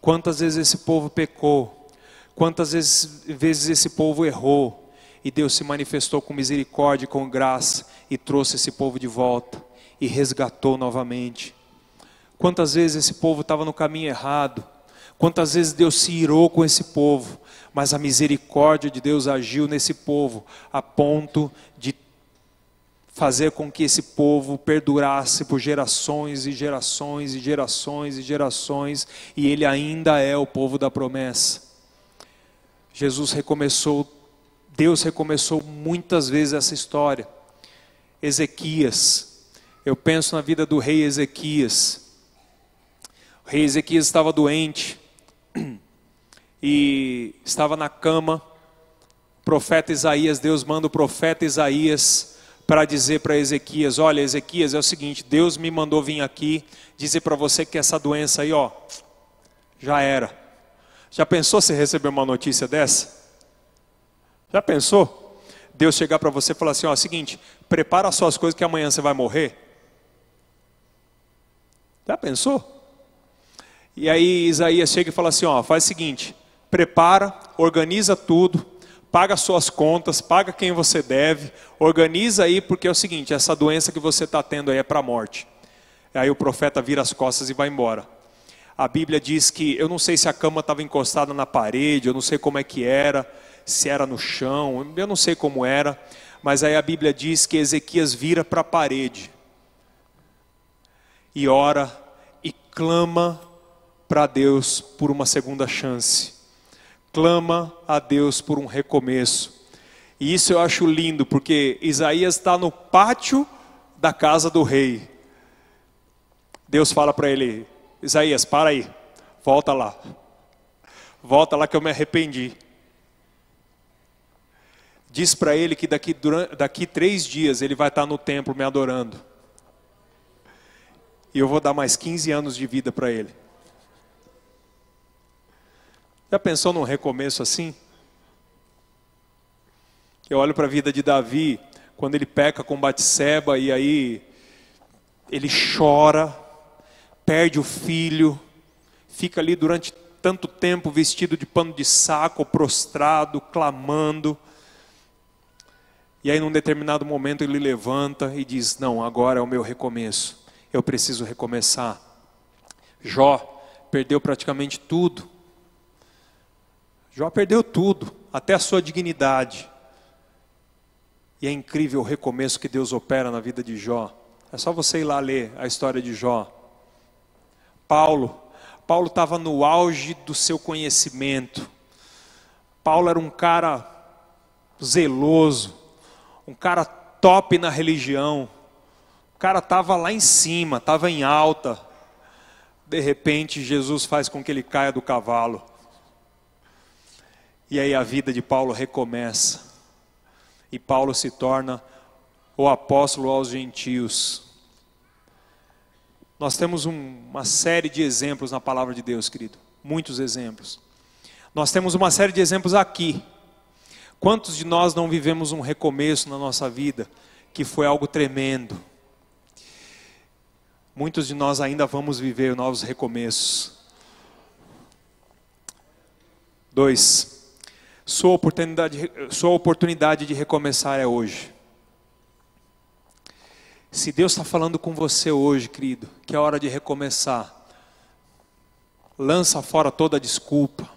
Quantas vezes esse povo pecou? Quantas vezes, vezes esse povo errou? E Deus se manifestou com misericórdia e com graça e trouxe esse povo de volta e resgatou novamente. Quantas vezes esse povo estava no caminho errado? Quantas vezes Deus se irou com esse povo, mas a misericórdia de Deus agiu nesse povo a ponto de fazer com que esse povo perdurasse por gerações e gerações e gerações e gerações, e ele ainda é o povo da promessa. Jesus recomeçou, Deus recomeçou muitas vezes essa história. Ezequias, eu penso na vida do rei Ezequias. O rei Ezequias estava doente e estava na cama. O profeta Isaías, Deus manda o profeta Isaías para dizer para Ezequias: Olha, Ezequias, é o seguinte, Deus me mandou vir aqui dizer para você que essa doença aí, ó, já era. Já pensou se receber uma notícia dessa? Já pensou? Deus chegar para você e falar assim: Ó, é o seguinte, prepara as suas coisas que amanhã você vai morrer. Já pensou? E aí Isaías chega e fala assim: Ó, faz o seguinte, prepara, organiza tudo, paga suas contas, paga quem você deve, organiza aí, porque é o seguinte: essa doença que você está tendo aí é para a morte. Aí o profeta vira as costas e vai embora. A Bíblia diz que, eu não sei se a cama estava encostada na parede, eu não sei como é que era, se era no chão, eu não sei como era, mas aí a Bíblia diz que Ezequias vira para a parede e ora e clama para Deus por uma segunda chance clama a Deus por um recomeço. E isso eu acho lindo, porque Isaías está no pátio da casa do rei. Deus fala para ele: Isaías, para aí, volta lá. Volta lá que eu me arrependi. Diz para ele que daqui, durante, daqui três dias ele vai estar no templo me adorando. E eu vou dar mais 15 anos de vida para ele. Já pensou num recomeço assim? Eu olho para a vida de Davi, quando ele peca com Batseba e aí ele chora, perde o filho, fica ali durante tanto tempo vestido de pano de saco, prostrado, clamando. E aí, num determinado momento, ele levanta e diz: Não, agora é o meu recomeço, eu preciso recomeçar. Jó perdeu praticamente tudo, Jó perdeu tudo, até a sua dignidade. E é incrível o recomeço que Deus opera na vida de Jó. É só você ir lá ler a história de Jó. Paulo, Paulo estava no auge do seu conhecimento. Paulo era um cara zeloso, um cara top na religião. O cara estava lá em cima, estava em alta. De repente, Jesus faz com que ele caia do cavalo. E aí a vida de Paulo recomeça. E Paulo se torna o apóstolo aos gentios. Nós temos um, uma série de exemplos na palavra de Deus, querido. Muitos exemplos. Nós temos uma série de exemplos aqui. Quantos de nós não vivemos um recomeço na nossa vida que foi algo tremendo? Muitos de nós ainda vamos viver novos recomeços. Dois. Sua oportunidade, sua oportunidade de recomeçar é hoje. Se Deus está falando com você hoje, querido, que é hora de recomeçar, lança fora toda desculpa,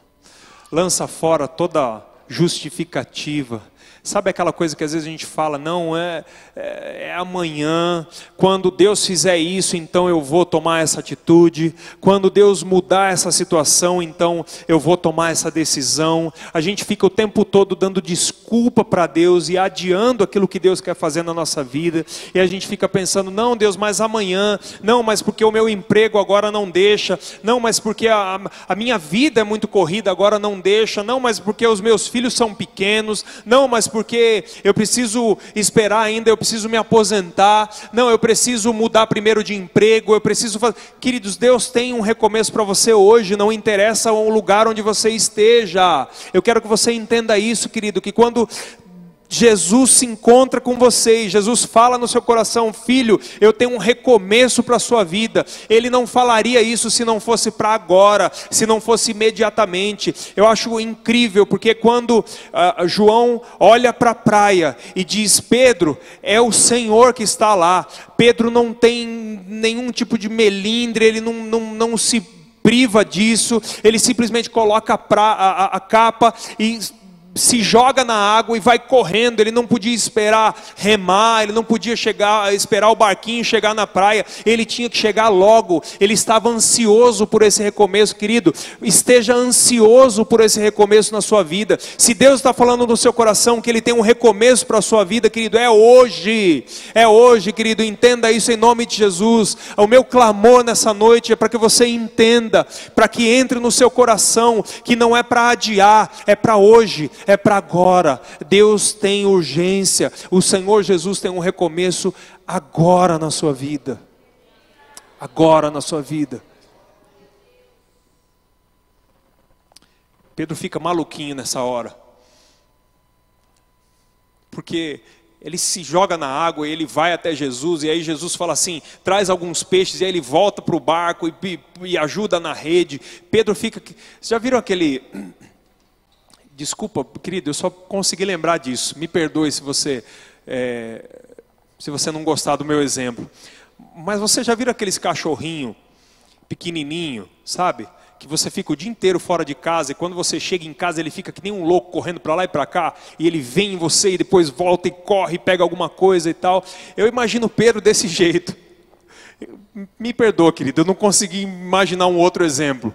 lança fora toda justificativa, Sabe aquela coisa que às vezes a gente fala, não, é, é, é, amanhã, quando Deus fizer isso, então eu vou tomar essa atitude, quando Deus mudar essa situação, então eu vou tomar essa decisão. A gente fica o tempo todo dando desculpa para Deus e adiando aquilo que Deus quer fazer na nossa vida, e a gente fica pensando, não, Deus, mas amanhã, não, mas porque o meu emprego agora não deixa, não, mas porque a, a minha vida é muito corrida, agora não deixa, não, mas porque os meus filhos são pequenos, não, mas porque eu preciso esperar ainda, eu preciso me aposentar, não, eu preciso mudar primeiro de emprego, eu preciso fazer. Queridos, Deus tem um recomeço para você hoje, não interessa o lugar onde você esteja. Eu quero que você entenda isso, querido, que quando Jesus se encontra com você e Jesus fala no seu coração, filho, eu tenho um recomeço para a sua vida. Ele não falaria isso se não fosse para agora, se não fosse imediatamente. Eu acho incrível, porque quando uh, João olha para a praia e diz: Pedro, é o Senhor que está lá. Pedro não tem nenhum tipo de melindre, ele não, não, não se priva disso, ele simplesmente coloca a, pra, a, a capa e se joga na água e vai correndo. Ele não podia esperar remar, ele não podia chegar, esperar o barquinho chegar na praia. Ele tinha que chegar logo. Ele estava ansioso por esse recomeço, querido. Esteja ansioso por esse recomeço na sua vida. Se Deus está falando no seu coração que Ele tem um recomeço para a sua vida, querido, é hoje. É hoje, querido. Entenda isso em nome de Jesus. O meu clamor nessa noite é para que você entenda, para que entre no seu coração que não é para adiar, é para hoje é para agora. Deus tem urgência. O Senhor Jesus tem um recomeço agora na sua vida. Agora na sua vida. Pedro fica maluquinho nessa hora. Porque ele se joga na água e ele vai até Jesus, e aí Jesus fala assim: traz alguns peixes, e aí ele volta para o barco e, e, ajuda na rede. Pedro fica. Já viram aquele Desculpa, querido, eu só consegui lembrar disso. Me perdoe se você é, se você não gostar do meu exemplo. Mas você já viu aqueles cachorrinho pequenininho, sabe? Que você fica o dia inteiro fora de casa e quando você chega em casa ele fica que nem um louco correndo para lá e para cá e ele vem em você e depois volta e corre e pega alguma coisa e tal. Eu imagino Pedro desse jeito. Me perdoa, querido, eu não consegui imaginar um outro exemplo.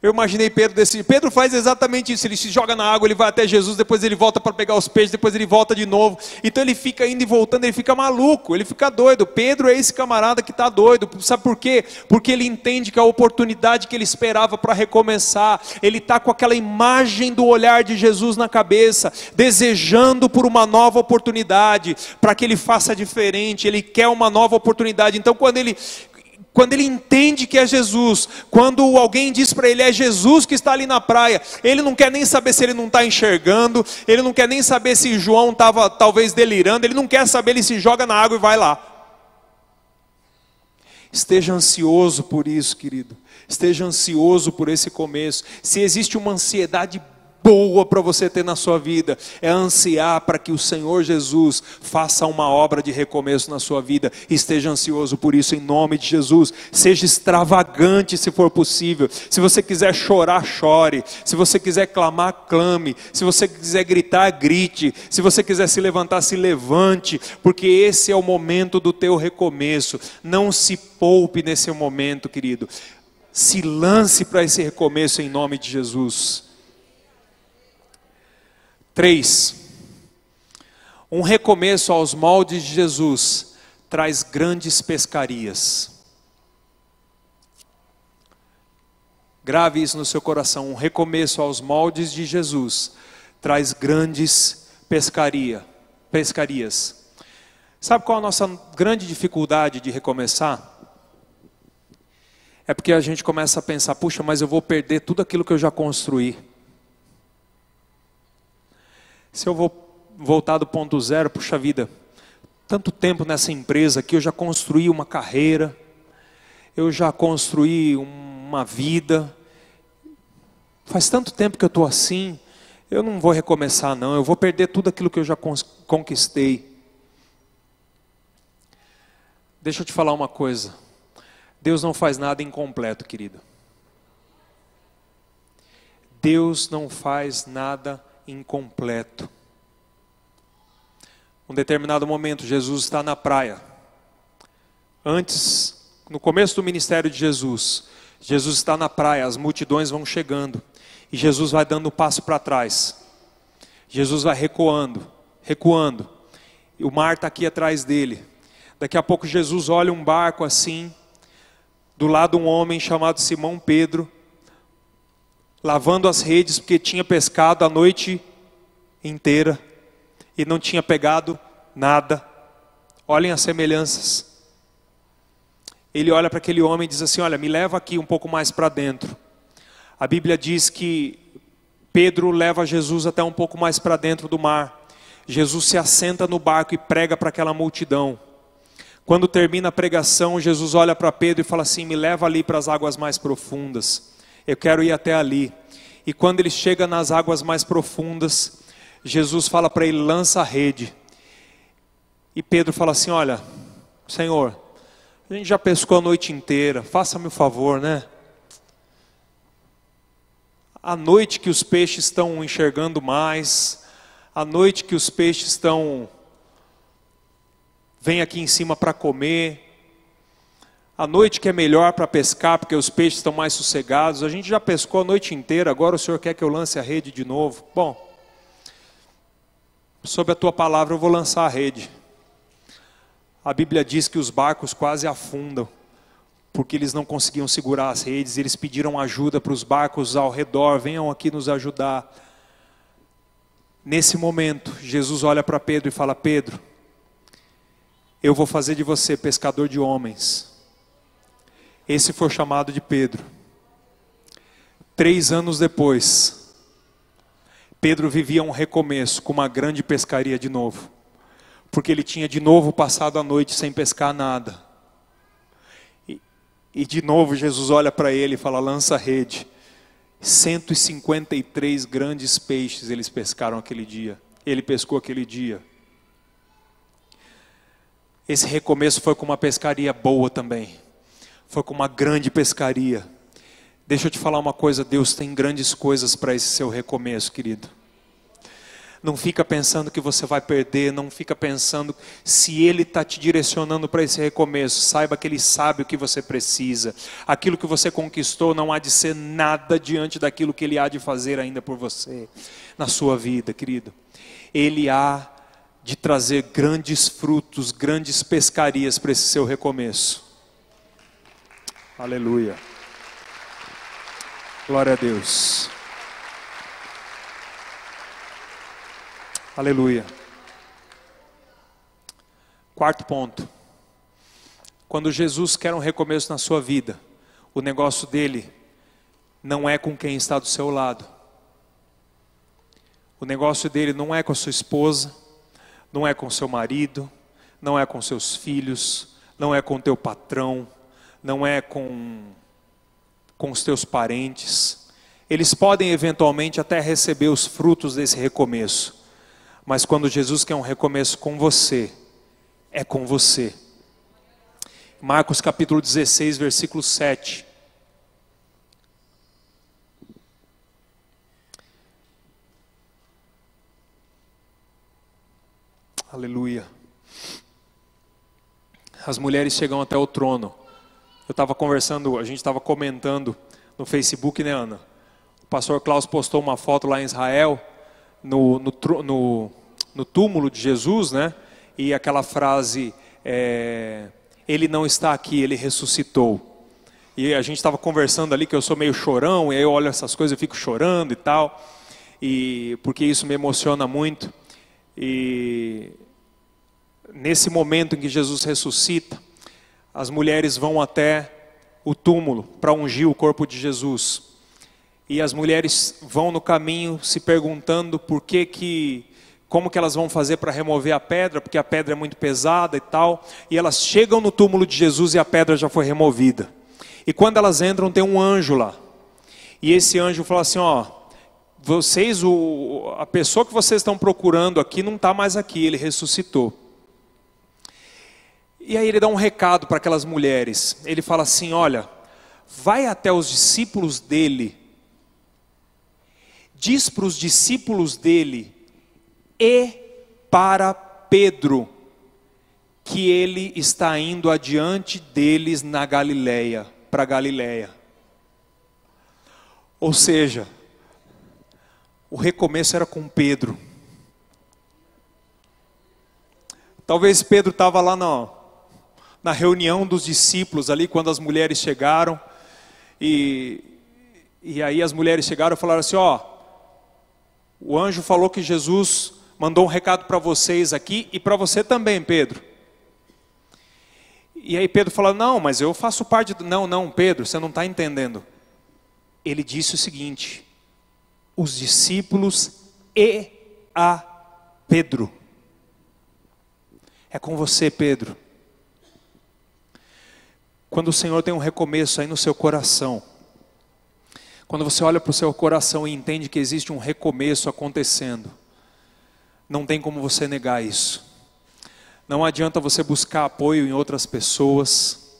Eu imaginei Pedro desse. Pedro faz exatamente isso. Ele se joga na água, ele vai até Jesus, depois ele volta para pegar os peixes, depois ele volta de novo. Então ele fica indo e voltando, ele fica maluco, ele fica doido. Pedro é esse camarada que está doido. Sabe por quê? Porque ele entende que a oportunidade que ele esperava para recomeçar, ele está com aquela imagem do olhar de Jesus na cabeça, desejando por uma nova oportunidade, para que ele faça diferente. Ele quer uma nova oportunidade. Então quando ele quando ele entende que é Jesus, quando alguém diz para ele é Jesus que está ali na praia, ele não quer nem saber se ele não está enxergando, ele não quer nem saber se João estava talvez delirando, ele não quer saber, ele se joga na água e vai lá. Esteja ansioso por isso, querido. Esteja ansioso por esse começo. Se existe uma ansiedade boa para você ter na sua vida é ansiar para que o Senhor Jesus faça uma obra de recomeço na sua vida. Esteja ansioso por isso em nome de Jesus. Seja extravagante se for possível. Se você quiser chorar, chore. Se você quiser clamar, clame. Se você quiser gritar, grite. Se você quiser se levantar, se levante, porque esse é o momento do teu recomeço. Não se poupe nesse momento, querido. Se lance para esse recomeço em nome de Jesus. 3. Um recomeço aos moldes de Jesus traz grandes pescarias. Grave isso no seu coração. Um recomeço aos moldes de Jesus traz grandes pescaria, pescarias. Sabe qual a nossa grande dificuldade de recomeçar? É porque a gente começa a pensar: puxa, mas eu vou perder tudo aquilo que eu já construí. Se eu vou voltar do ponto zero, puxa vida, tanto tempo nessa empresa que eu já construí uma carreira, eu já construí uma vida, faz tanto tempo que eu estou assim, eu não vou recomeçar não, eu vou perder tudo aquilo que eu já conquistei. Deixa eu te falar uma coisa, Deus não faz nada incompleto, querido. Deus não faz nada incompleto. Um determinado momento, Jesus está na praia. Antes, no começo do ministério de Jesus, Jesus está na praia, as multidões vão chegando, e Jesus vai dando um passo para trás. Jesus vai recuando, recuando, e o mar está aqui atrás dele. Daqui a pouco Jesus olha um barco assim, do lado um homem chamado Simão Pedro, lavando as redes, porque tinha pescado a noite inteira e não tinha pegado nada. Olhem as semelhanças. Ele olha para aquele homem e diz assim: Olha, me leva aqui um pouco mais para dentro. A Bíblia diz que Pedro leva Jesus até um pouco mais para dentro do mar. Jesus se assenta no barco e prega para aquela multidão. Quando termina a pregação, Jesus olha para Pedro e fala assim: Me leva ali para as águas mais profundas eu quero ir até ali. E quando ele chega nas águas mais profundas, Jesus fala para ele: lança a rede. E Pedro fala assim: Olha, Senhor, a gente já pescou a noite inteira, faça-me o favor, né? A noite que os peixes estão enxergando mais, a noite que os peixes estão. Vem aqui em cima para comer, a noite que é melhor para pescar, porque os peixes estão mais sossegados. A gente já pescou a noite inteira, agora o Senhor quer que eu lance a rede de novo. Bom, sob a tua palavra eu vou lançar a rede. A Bíblia diz que os barcos quase afundam, porque eles não conseguiam segurar as redes, eles pediram ajuda para os barcos ao redor, venham aqui nos ajudar. Nesse momento, Jesus olha para Pedro e fala: Pedro, eu vou fazer de você pescador de homens. Esse foi chamado de Pedro. Três anos depois, Pedro vivia um recomeço com uma grande pescaria de novo, porque ele tinha de novo passado a noite sem pescar nada. E, e de novo Jesus olha para ele e fala: lança a rede. 153 grandes peixes eles pescaram aquele dia. Ele pescou aquele dia. Esse recomeço foi com uma pescaria boa também. Foi com uma grande pescaria. Deixa eu te falar uma coisa, Deus tem grandes coisas para esse seu recomeço, querido. Não fica pensando que você vai perder, não fica pensando se Ele está te direcionando para esse recomeço. Saiba que Ele sabe o que você precisa. Aquilo que você conquistou não há de ser nada diante daquilo que Ele há de fazer ainda por você, na sua vida, querido. Ele há de trazer grandes frutos, grandes pescarias para esse seu recomeço. Aleluia. Glória a Deus. Aleluia. Quarto ponto. Quando Jesus quer um recomeço na sua vida, o negócio dele não é com quem está do seu lado. O negócio dele não é com a sua esposa, não é com seu marido, não é com seus filhos, não é com teu patrão, não é com com os teus parentes. Eles podem eventualmente até receber os frutos desse recomeço, mas quando Jesus quer um recomeço com você, é com você. Marcos capítulo 16, versículo 7. Aleluia. As mulheres chegam até o trono. Eu estava conversando, a gente estava comentando no Facebook, né, Ana? O pastor Klaus postou uma foto lá em Israel, no, no, no no túmulo de Jesus, né? E aquela frase, é, ele não está aqui, ele ressuscitou. E a gente estava conversando ali que eu sou meio chorão, e aí eu olho essas coisas e fico chorando e tal, e porque isso me emociona muito. E nesse momento em que Jesus ressuscita, as mulheres vão até o túmulo para ungir o corpo de Jesus. E as mulheres vão no caminho se perguntando por que que como que elas vão fazer para remover a pedra, porque a pedra é muito pesada e tal. E elas chegam no túmulo de Jesus e a pedra já foi removida. E quando elas entram, tem um anjo lá. E esse anjo fala assim: ó, vocês, o, a pessoa que vocês estão procurando aqui não está mais aqui, ele ressuscitou. E aí ele dá um recado para aquelas mulheres. Ele fala assim: olha, vai até os discípulos dele, diz para os discípulos dele e para Pedro, que ele está indo adiante deles na Galileia, para Galileia. Ou seja, o recomeço era com Pedro. Talvez Pedro estava lá na, na reunião dos discípulos ali, quando as mulheres chegaram, e, e aí as mulheres chegaram e falaram assim: Ó, o anjo falou que Jesus mandou um recado para vocês aqui e para você também, Pedro. E aí Pedro fala: Não, mas eu faço parte do. Não, não, Pedro, você não está entendendo. Ele disse o seguinte: os discípulos e a Pedro. É com você, Pedro. Quando o Senhor tem um recomeço aí no seu coração, quando você olha para o seu coração e entende que existe um recomeço acontecendo, não tem como você negar isso. Não adianta você buscar apoio em outras pessoas,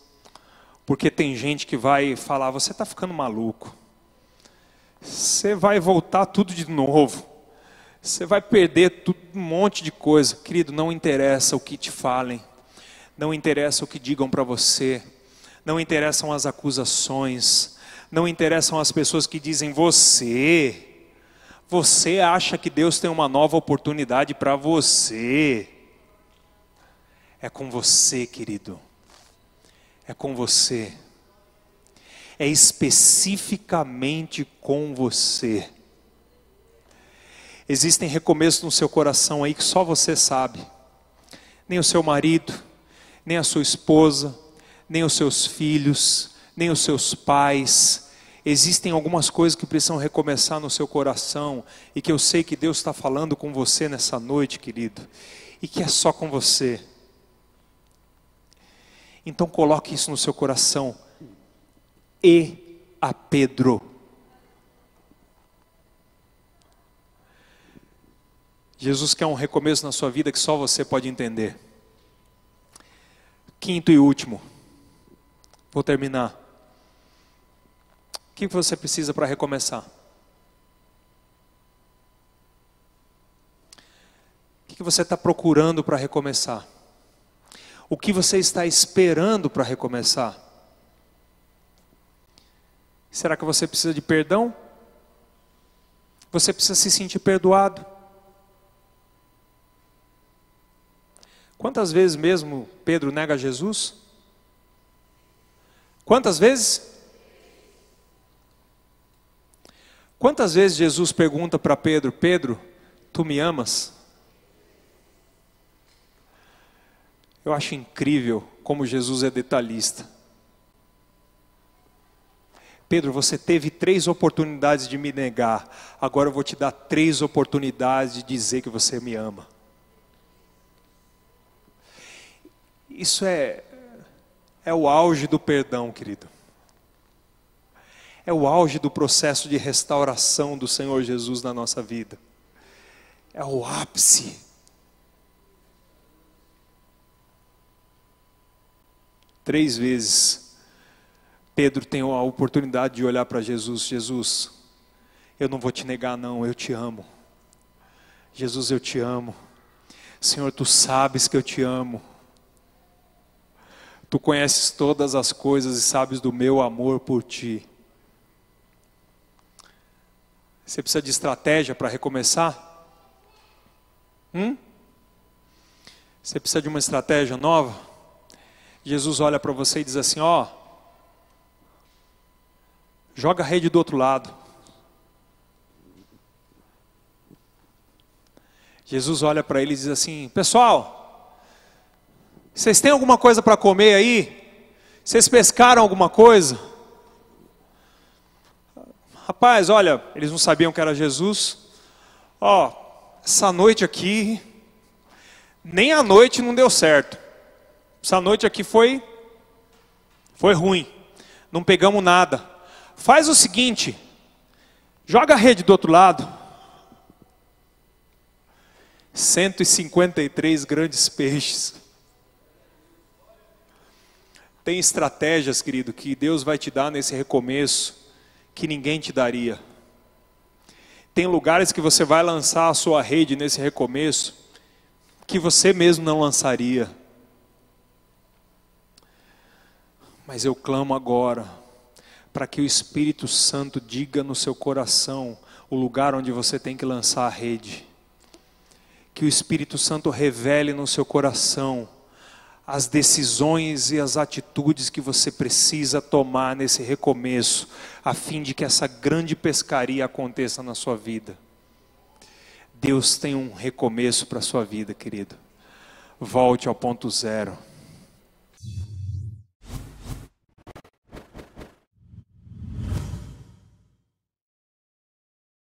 porque tem gente que vai falar: você está ficando maluco, você vai voltar tudo de novo, você vai perder tudo, um monte de coisa. Querido, não interessa o que te falem, não interessa o que digam para você, não interessam as acusações, não interessam as pessoas que dizem você você acha que Deus tem uma nova oportunidade para você? É com você, querido. É com você. É especificamente com você. Existem recomeços no seu coração aí que só você sabe. Nem o seu marido, nem a sua esposa, nem os seus filhos, nem os seus pais. Existem algumas coisas que precisam recomeçar no seu coração e que eu sei que Deus está falando com você nessa noite, querido, e que é só com você. Então coloque isso no seu coração. E a Pedro. Jesus quer um recomeço na sua vida que só você pode entender. Quinto e último vou terminar. O que você precisa para recomeçar? O que você está procurando para recomeçar? O que você está esperando para recomeçar? Será que você precisa de perdão? Você precisa se sentir perdoado? Quantas vezes mesmo Pedro nega Jesus? Quantas vezes? Quantas vezes Jesus pergunta para Pedro: Pedro, tu me amas? Eu acho incrível como Jesus é detalhista. Pedro, você teve três oportunidades de me negar, agora eu vou te dar três oportunidades de dizer que você me ama. Isso é, é o auge do perdão, querido. É o auge do processo de restauração do Senhor Jesus na nossa vida. É o ápice. Três vezes, Pedro tem a oportunidade de olhar para Jesus: Jesus, eu não vou te negar, não, eu te amo. Jesus, eu te amo. Senhor, tu sabes que eu te amo. Tu conheces todas as coisas e sabes do meu amor por ti. Você precisa de estratégia para recomeçar? Hum? Você precisa de uma estratégia nova? Jesus olha para você e diz assim: Ó, joga a rede do outro lado. Jesus olha para ele e diz assim: Pessoal, vocês têm alguma coisa para comer aí? Vocês pescaram alguma coisa? Rapaz, olha, eles não sabiam que era Jesus. Ó, essa noite aqui, nem a noite não deu certo. Essa noite aqui foi, foi ruim. Não pegamos nada. Faz o seguinte, joga a rede do outro lado. 153 grandes peixes. Tem estratégias, querido, que Deus vai te dar nesse recomeço que ninguém te daria. Tem lugares que você vai lançar a sua rede nesse recomeço que você mesmo não lançaria. Mas eu clamo agora para que o Espírito Santo diga no seu coração o lugar onde você tem que lançar a rede. Que o Espírito Santo revele no seu coração as decisões e as atitudes que você precisa tomar nesse recomeço, a fim de que essa grande pescaria aconteça na sua vida. Deus tem um recomeço para a sua vida, querido. Volte ao ponto zero.